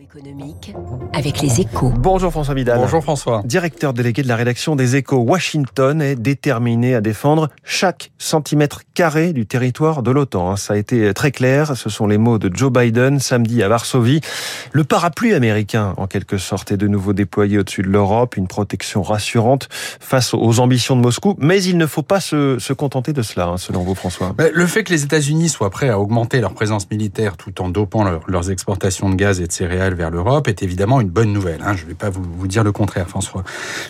économique avec les échos. Bonjour François Vidal. Bonjour François. Directeur délégué de la rédaction des échos, Washington est déterminé à défendre chaque centimètre carré du territoire de l'OTAN. Hein. Ça a été très clair. Ce sont les mots de Joe Biden samedi à Varsovie. Le parapluie américain, en quelque sorte, est de nouveau déployé au-dessus de l'Europe. Une protection rassurante face aux ambitions de Moscou. Mais il ne faut pas se, se contenter de cela, hein, selon vous François. Le fait que les États-Unis soient prêts à augmenter leur présence militaire tout en dopant leur, leurs exportations de gaz et de céréales vers l'Europe est évidemment une bonne nouvelle. Hein. Je ne vais pas vous, dire le contraire, François.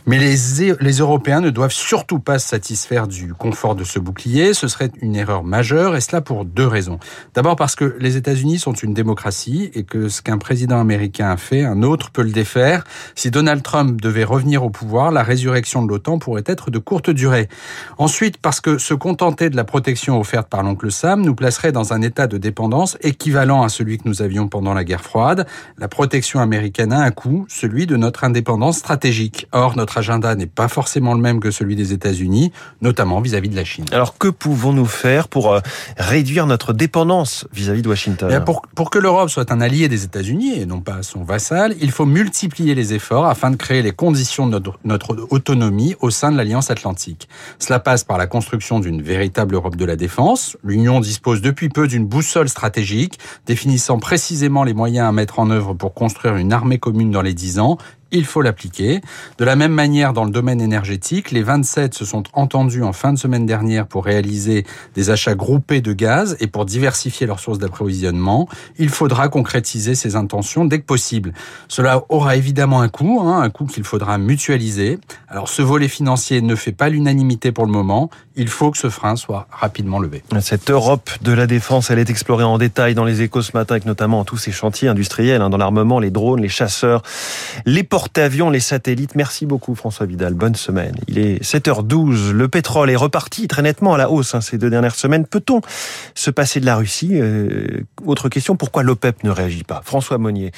Mais les, les Européens ne doivent surtout pas se satisfaire du confort de ce bouclier. Ce serait une erreur majeure, et cela pour deux raisons. D'abord parce que les États-Unis sont une démocratie et que ce qu'un président américain a fait, un autre peut le défaire. Si Donald Trump devait revenir au pouvoir, la résurrection de l'OTAN pourrait être de courte durée. Ensuite, parce que se contenter de la protection offerte par l'oncle Sam nous placerait dans un état de dépendance équivalent à celui que nous avions pendant la guerre froide. La protection américaine a un coût, celui de notre indépendance stratégique. Or, notre agenda n'est pas forcément le même que celui des États-Unis, notamment vis-à-vis de la Chine. Alors, que pouvons-nous faire pour euh, réduire notre dépendance vis-à-vis de Washington? Bien, pour, pour que l'Europe soit un allié des États-Unis et non pas son vassal, il faut multiplier les efforts afin de créer les conditions de notre, notre autonomie au sein de l'Alliance Atlantique. Cela passe par la construction d'une véritable Europe de la défense. L'Union dispose depuis peu d'une boussole stratégique définissant précisément les moyens à mettre en œuvre pour construire une armée commune dans les dix ans il faut l'appliquer. De la même manière, dans le domaine énergétique, les 27 se sont entendus en fin de semaine dernière pour réaliser des achats groupés de gaz et pour diversifier leurs sources d'approvisionnement. Il faudra concrétiser ces intentions dès que possible. Cela aura évidemment un coût, hein, un coût qu'il faudra mutualiser. Alors ce volet financier ne fait pas l'unanimité pour le moment. Il faut que ce frein soit rapidement levé. Cette Europe de la défense, elle est explorée en détail dans les échos ce matin, avec notamment tous ces chantiers industriels, hein, dans l'armement, les drones, les chasseurs, les les satellites. Merci beaucoup François Vidal. Bonne semaine. Il est 7h12. Le pétrole est reparti très nettement à la hausse hein, ces deux dernières semaines. Peut-on se passer de la Russie? Euh, Autre question, pourquoi l'OPEP ne réagit pas? François Monnier.